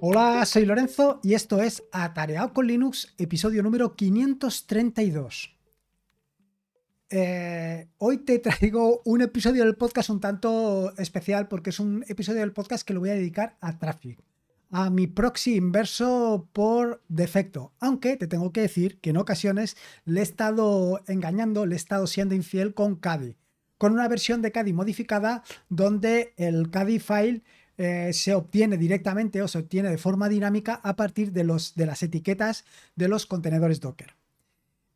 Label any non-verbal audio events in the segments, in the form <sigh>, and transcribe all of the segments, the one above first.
Hola, soy Lorenzo y esto es Atareado con Linux, episodio número 532. Eh, hoy te traigo un episodio del podcast un tanto especial porque es un episodio del podcast que lo voy a dedicar a Traffic, a mi proxy inverso por defecto. Aunque te tengo que decir que en ocasiones le he estado engañando, le he estado siendo infiel con Caddy, con una versión de Caddy modificada donde el Caddy file eh, se obtiene directamente o se obtiene de forma dinámica a partir de, los, de las etiquetas de los contenedores Docker.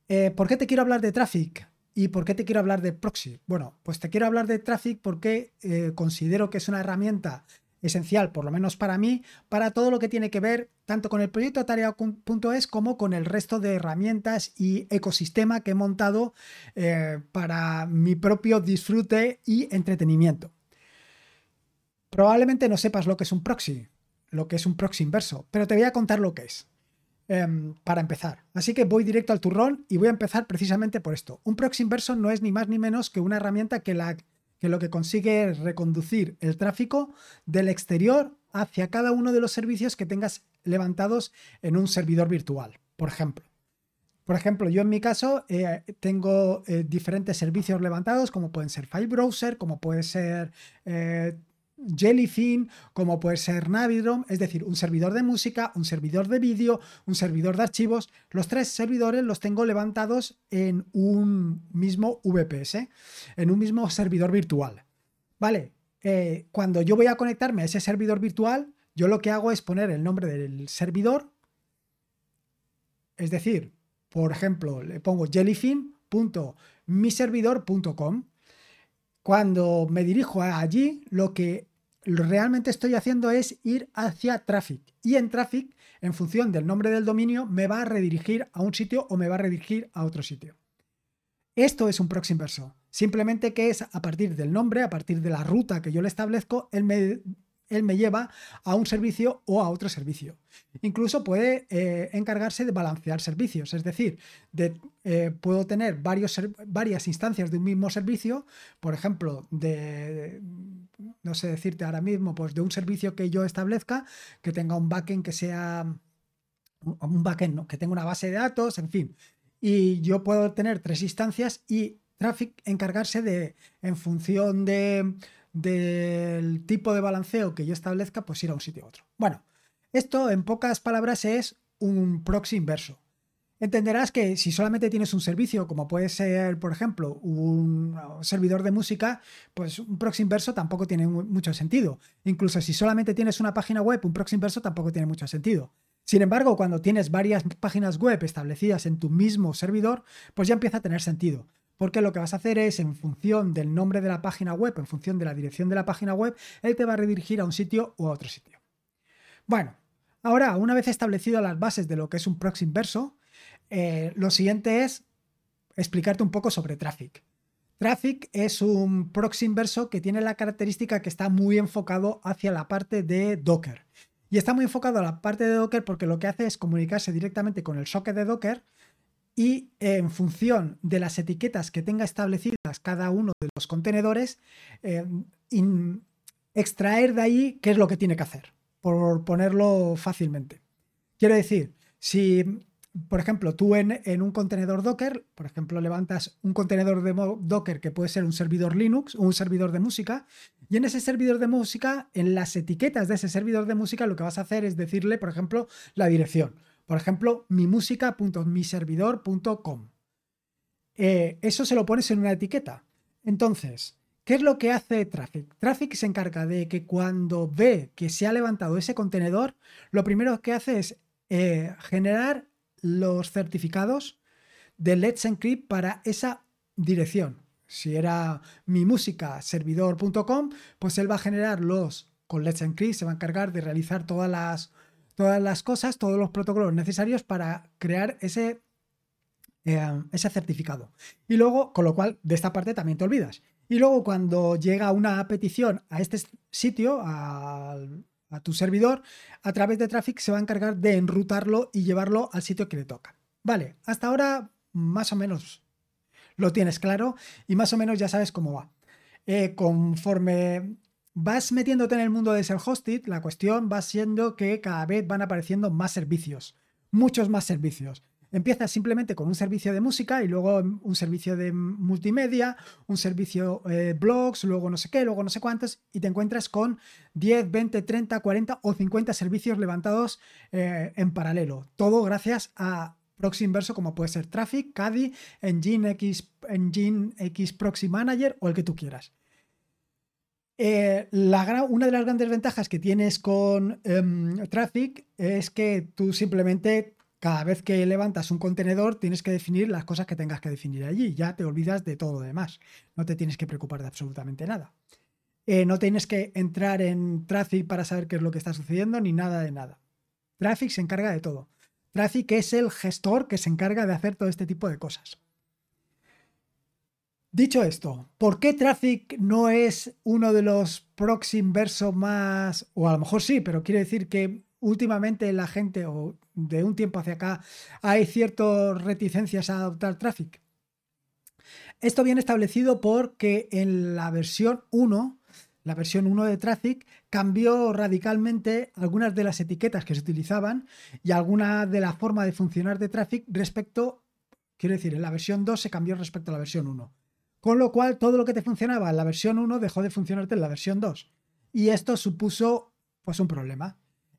Eh, ¿Por qué te quiero hablar de Traffic? ¿Y por qué te quiero hablar de Proxy? Bueno, pues te quiero hablar de Traffic porque eh, considero que es una herramienta esencial, por lo menos para mí, para todo lo que tiene que ver tanto con el proyecto Tarea.es como con el resto de herramientas y ecosistema que he montado para mi propio disfrute y entretenimiento. Probablemente no sepas lo que es un proxy, lo que es un proxy inverso, pero te voy a contar lo que es. Em, para empezar. Así que voy directo al turrón y voy a empezar precisamente por esto. Un proxy inverso no es ni más ni menos que una herramienta que, la, que lo que consigue es reconducir el tráfico del exterior hacia cada uno de los servicios que tengas levantados en un servidor virtual, por ejemplo. Por ejemplo, yo en mi caso eh, tengo eh, diferentes servicios levantados, como pueden ser File Browser, como puede ser eh, Jellyfin, como puede ser Navidrom, es decir, un servidor de música, un servidor de vídeo, un servidor de archivos. Los tres servidores los tengo levantados en un mismo VPS, en un mismo servidor virtual. Vale, eh, cuando yo voy a conectarme a ese servidor virtual, yo lo que hago es poner el nombre del servidor, es decir, por ejemplo, le pongo jellyfin.miservidor.com. Cuando me dirijo allí, lo que realmente estoy haciendo es ir hacia Traffic. Y en Traffic, en función del nombre del dominio, me va a redirigir a un sitio o me va a redirigir a otro sitio. Esto es un proxy inverso. Simplemente que es a partir del nombre, a partir de la ruta que yo le establezco, él me él me lleva a un servicio o a otro servicio. Incluso puede eh, encargarse de balancear servicios, es decir, de, eh, puedo tener varias instancias de un mismo servicio, por ejemplo, de, no sé decirte ahora mismo, pues de un servicio que yo establezca, que tenga un backend que sea un backend, ¿no? que tenga una base de datos, en fin. Y yo puedo tener tres instancias y Traffic encargarse de, en función de, del tipo de balanceo que yo establezca, pues ir a un sitio u otro. Bueno, esto en pocas palabras es un proxy inverso. Entenderás que si solamente tienes un servicio, como puede ser, por ejemplo, un servidor de música, pues un proxy inverso tampoco tiene mucho sentido. Incluso si solamente tienes una página web, un proxy inverso tampoco tiene mucho sentido. Sin embargo, cuando tienes varias páginas web establecidas en tu mismo servidor, pues ya empieza a tener sentido porque lo que vas a hacer es, en función del nombre de la página web, en función de la dirección de la página web, él te va a redirigir a un sitio u a otro sitio. Bueno, ahora, una vez establecido las bases de lo que es un proxy inverso, eh, lo siguiente es explicarte un poco sobre Traffic. Traffic es un proxy inverso que tiene la característica que está muy enfocado hacia la parte de Docker. Y está muy enfocado a la parte de Docker porque lo que hace es comunicarse directamente con el socket de Docker y en función de las etiquetas que tenga establecidas cada uno de los contenedores, eh, extraer de ahí qué es lo que tiene que hacer, por ponerlo fácilmente. Quiero decir, si, por ejemplo, tú en, un contenedor Docker, por ejemplo, levantas un contenedor de Docker que puede ser un servidor Linux o un servidor de música, y en ese servidor de música, en las etiquetas de ese servidor de música, lo que vas a hacer es decirle, por ejemplo, la dirección. Por ejemplo, mimusica.miservidor.com. Eh, eso se lo pones en una etiqueta. Entonces, ¿qué es lo que hace Traffic? Traffic se encarga de que cuando ve que se ha levantado ese contenedor, lo primero que hace es eh, generar los certificados de Let's Encrypt para esa dirección. Si era mi pues él va a generar los con Let's Encrypt, se va a encargar de realizar todas las todas las cosas, todos los protocolos necesarios para crear ese, eh, ese certificado. Y luego, con lo cual, de esta parte también te olvidas. Y luego, cuando llega una petición a este sitio, a, tu servidor, a través de Traffic se va a encargar de enrutarlo y llevarlo al sitio que le toca. Vale, hasta ahora más o menos lo tienes claro y más o menos ya sabes cómo va. Eh, conforme vas metiéndote en el mundo de self-hosted, la cuestión va siendo que cada vez van apareciendo más servicios, muchos más servicios. Empiezas simplemente con un servicio de música y luego un servicio de multimedia, un servicio eh, blogs, luego no sé qué, luego no sé cuántos, y te encuentras con 10, 20, 30, 40 o 50 servicios levantados eh, en paralelo. Todo gracias a proxy inverso como puede ser Traffic, Caddy, Engine X, Engine X Proxy Manager o el que tú quieras. Eh, una de las grandes ventajas que tienes con em, Traffic es que tú simplemente cada vez que levantas un contenedor tienes que definir las cosas que tengas que definir allí. Ya te olvidas de todo lo demás. No te tienes que preocupar de absolutamente nada. Eh, no tienes que entrar en Traffic para saber qué es lo que está sucediendo ni nada de nada. Traffic se encarga de todo. Traffic es el gestor que se encarga de hacer todo este tipo de cosas. Dicho esto, ¿por qué Traffic no es uno de los proxy inversos más, o a lo mejor sí, pero quiere decir que últimamente la gente, o de un tiempo hacia acá, hay ciertas reticencias a adoptar Traffic? Esto viene establecido porque en la versión 1, la versión 1 de Traffic, cambió radicalmente algunas de las etiquetas que se utilizaban y alguna de la forma de funcionar de Traffic respecto, quiero decir, en la versión 2 se cambió respecto a la versión 1. Con lo cual, todo lo que te funcionaba en la versión 1 dejó de funcionarte en la versión 2. Y esto supuso pues un problema.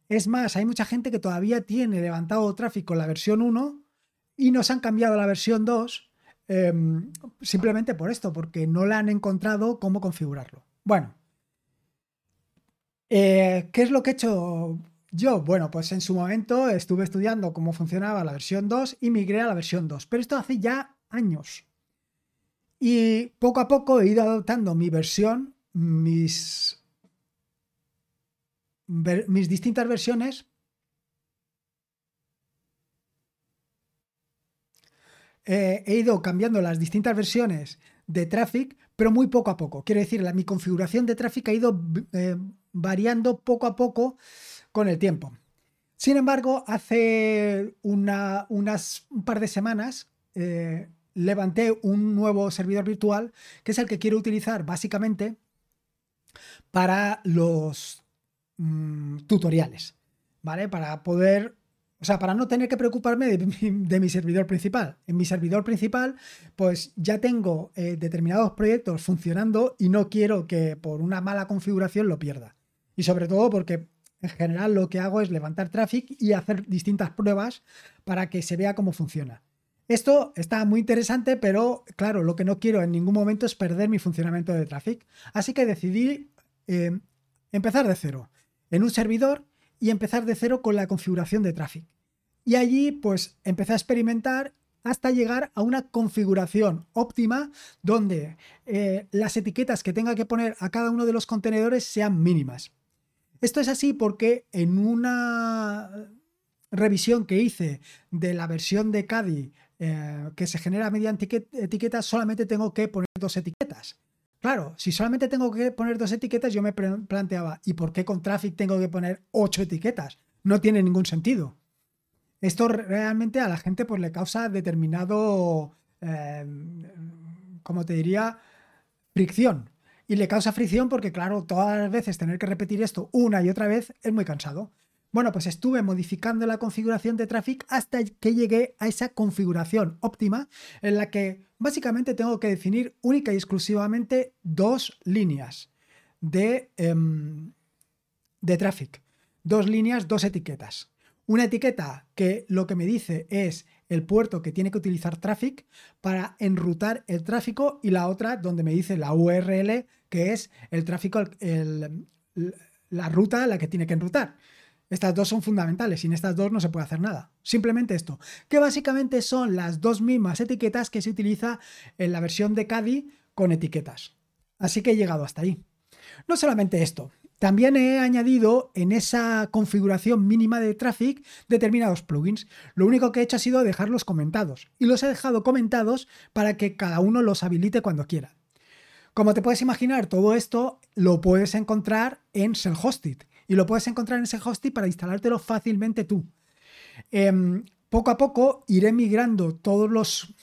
Es más, hay mucha gente que todavía tiene levantado tráfico en la versión 1 y nos han cambiado a la versión 2 em, simplemente por esto, porque no la han encontrado cómo configurarlo. Bueno, eh, ¿qué es lo que he hecho yo? Bueno, pues en su momento estuve estudiando cómo funcionaba la versión 2 y migré a la versión 2, pero esto hace ya años. Y poco a poco he ido adoptando mi versión, mis mis distintas versiones eh, he ido cambiando las distintas versiones de Traffic, pero muy poco a poco. Quiero decir, mi configuración de Traffic ha ido eh, variando poco a poco con el tiempo. Sin embargo, hace una, unas, un par de semanas eh, levanté un nuevo servidor virtual, que es el que quiero utilizar básicamente para los Mm, tutoriales, ¿vale? Para poder, o sea, para no tener que preocuparme de mi, servidor principal. En mi servidor principal, pues ya tengo eh, determinados proyectos funcionando y no quiero que por una mala configuración lo pierda. Y sobre todo porque en general lo que hago es levantar tráfico y hacer distintas pruebas para que se vea cómo funciona. Esto está muy interesante, pero claro, lo que no quiero en ningún momento es perder mi funcionamiento de tráfico. Así que decidí eh, empezar de cero en un servidor y empezar de cero con la configuración de tráfico. Y allí pues empecé a experimentar hasta llegar a una configuración óptima donde eh, las etiquetas que tenga que poner a cada uno de los contenedores sean mínimas. Esto es así porque en una revisión que hice de la versión de CADI eh, que se genera mediante etiquetas, solamente tengo que poner dos etiquetas. Claro, si solamente tengo que poner dos etiquetas, yo me planteaba, ¿y por qué con Traffic tengo que poner ocho etiquetas? No tiene ningún sentido. Esto realmente a la gente pues, le causa determinado, eh, como te diría, fricción. Y le causa fricción porque, claro, todas las veces tener que repetir esto una y otra vez es muy cansado. Bueno, pues estuve modificando la configuración de Traffic hasta que llegué a esa configuración óptima en la que básicamente tengo que definir única y exclusivamente dos líneas de, em, de Traffic. Dos líneas, dos etiquetas. Una etiqueta que lo que me dice es el puerto que tiene que utilizar Traffic para enrutar el tráfico y la otra donde me dice la URL que es el tráfico, la ruta a la que tiene que enrutar. Estas dos son fundamentales, sin estas dos no se puede hacer nada. Simplemente esto, que básicamente son las dos mismas etiquetas que se utiliza en la versión de CADI con etiquetas. Así que he llegado hasta ahí. No solamente esto, también he añadido en esa configuración mínima de Traffic determinados plugins. Lo único que he hecho ha sido dejarlos comentados. Y los he dejado comentados para que cada uno los habilite cuando quiera. Como te puedes imaginar, todo esto lo puedes encontrar en Self-Hosted y lo puedes encontrar en ese hosting para instalártelo fácilmente tú. Em, poco a poco iré migrando todos los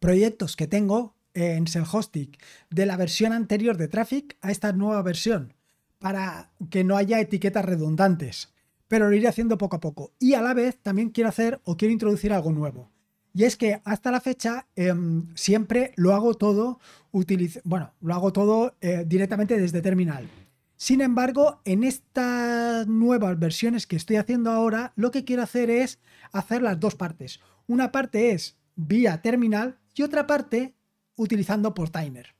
proyectos que tengo en Self-Hosting de la versión anterior de Traffic a esta nueva versión. para que no haya etiquetas redundantes, pero lo iré haciendo poco a poco. Y a la vez también quiero hacer o quiero introducir algo nuevo. Y es que hasta la fecha em, siempre lo hago todo, bueno, lo hago todo eh, directamente desde terminal. Sin embargo, en estas nuevas versiones que estoy haciendo ahora, lo que quiero hacer es hacer las dos partes. Una parte es vía terminal y otra parte utilizando Portainer.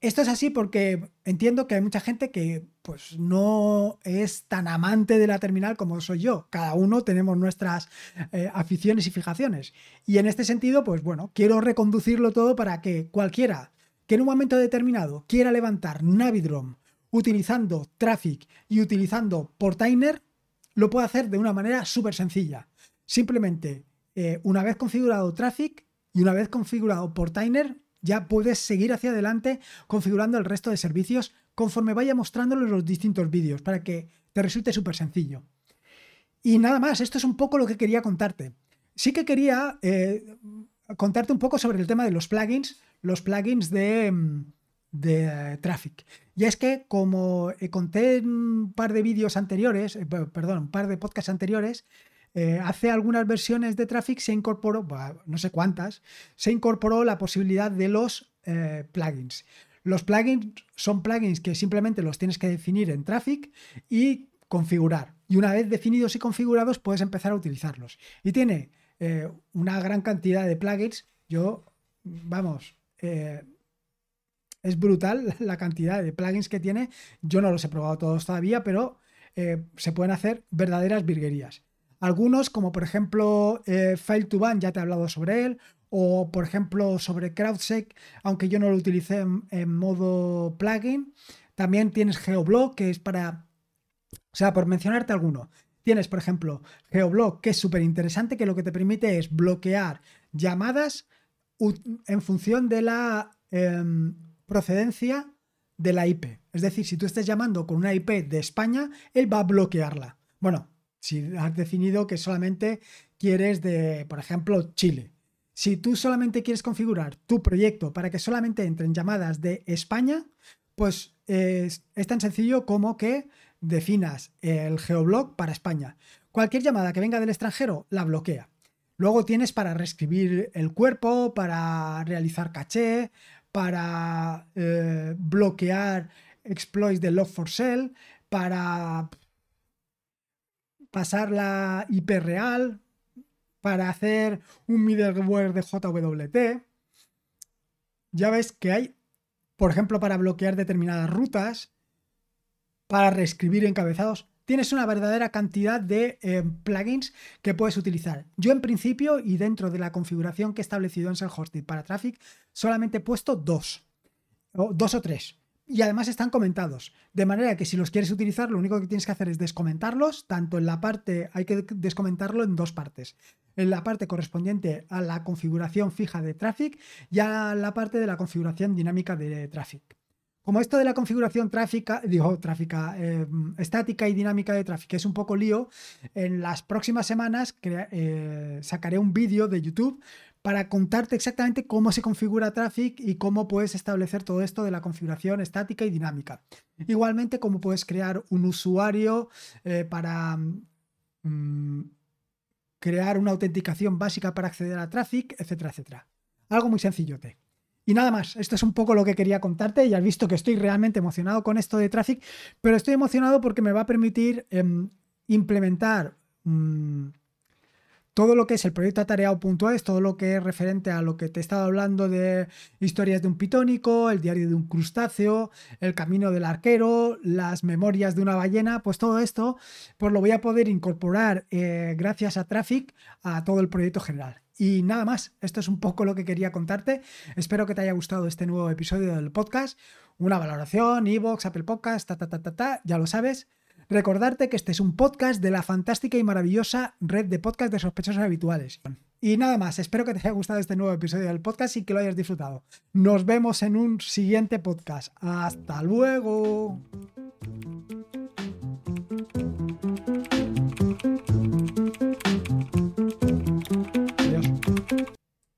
Esto es así porque entiendo que hay mucha gente que pues no es tan amante de la terminal como soy yo. Cada uno tenemos nuestras eh, aficiones y fijaciones. Y en este sentido, pues bueno, quiero reconducirlo todo para que cualquiera que en un momento determinado quiera levantar Navidrom utilizando Traffic y utilizando Portainer, lo puede hacer de una manera súper sencilla. Simplemente, eh, una vez configurado Traffic y una vez configurado Portainer, ya puedes seguir hacia adelante configurando el resto de servicios conforme vaya mostrándolo los distintos vídeos para que te resulte súper sencillo. Y nada más, esto es un poco lo que quería contarte. Sí que quería eh, contarte un poco sobre el tema de los plugins, los plugins de, mm, de Traffic. Y es que, como eh, conté en un par de vídeos anteriores, eh, perdón, un par de podcasts anteriores, eh, hace algunas versiones de Traffic se incorporó, no sé cuántas, se incorporó la posibilidad de los plugins. Los plugins son plugins que simplemente los tienes que definir en Traffic y configurar. Y una vez definidos y configurados, puedes empezar a utilizarlos. Y tiene una gran cantidad de plugins. Yo, vamos, es brutal <laughs> la cantidad de plugins que tiene. Yo no los he probado todos todavía, pero eh, se pueden hacer verdaderas virguerías. Algunos, como por ejemplo eh, File2Ban, ya te he hablado sobre él, o por ejemplo sobre CrowdSec, aunque yo no lo utilicé en, modo plugin. También tienes GeoBlock, que es para, o sea, por mencionarte alguno. Tienes, por ejemplo, GeoBlock, que es súper interesante, que lo que te permite es bloquear llamadas en función de la em, procedencia de la IP. Es decir, si tú estás llamando con una IP de España, él va a bloquearla. Bueno, si has definido que solamente quieres de, por ejemplo, Chile. Si tú solamente quieres configurar tu proyecto para que solamente entren llamadas de España, pues es, es tan sencillo como que definas el geoblock para España. Cualquier llamada que venga del extranjero la bloquea. Luego tienes para reescribir el cuerpo, para realizar caché, para eh, bloquear exploits de Log4Shell, para pasar la IP real, para hacer un middleware de JWT. Ya ves que hay, por ejemplo, para bloquear determinadas rutas, para reescribir encabezados tienes una verdadera cantidad de eh, plugins que puedes utilizar. Yo en principio y dentro de la configuración que he establecido en Self-Hosted para Traffic, solamente he puesto dos, o dos o tres. Y además están comentados. De manera que si los quieres utilizar, lo único que tienes que hacer es descomentarlos, tanto en la parte, hay que descomentarlo en dos partes. En la parte correspondiente a la configuración fija de Traffic y a la parte de la configuración dinámica de Traffic. Como esto de la configuración tráfica, digo, tráfica, eh, estática y dinámica de tráfico es un poco lío, en las próximas semanas eh, sacaré un vídeo de YouTube para contarte exactamente cómo se configura Traffic y cómo puedes establecer todo esto de la configuración estática y dinámica. Igualmente, cómo puedes crear un usuario eh, para mm, crear una autenticación básica para acceder a Traffic, etcétera, etcétera. Algo muy sencillote. Y nada más, esto es un poco lo que quería contarte. Ya has visto que estoy realmente emocionado con esto de Traffic, pero estoy emocionado porque me va a permitir em, implementar mm, todo lo que es el proyecto atareado.es, todo lo que es referente a lo que te he estado hablando de historias de un pitónico, el diario de un crustáceo, el camino del arquero, las memorias de una ballena, pues todo esto, pues lo voy a poder incorporar eh, gracias a Traffic a todo el proyecto general. Y nada más, esto es un poco lo que quería contarte. Espero que te haya gustado este nuevo episodio del podcast. Una valoración, Evox, Apple Podcast, ta, ta, ta, ta, ta, ya lo sabes. Recordarte que este es un podcast de la fantástica y maravillosa red de podcast de sospechosos habituales. Y nada más, espero que te haya gustado este nuevo episodio del podcast y que lo hayas disfrutado. Nos vemos en un siguiente podcast. Hasta luego.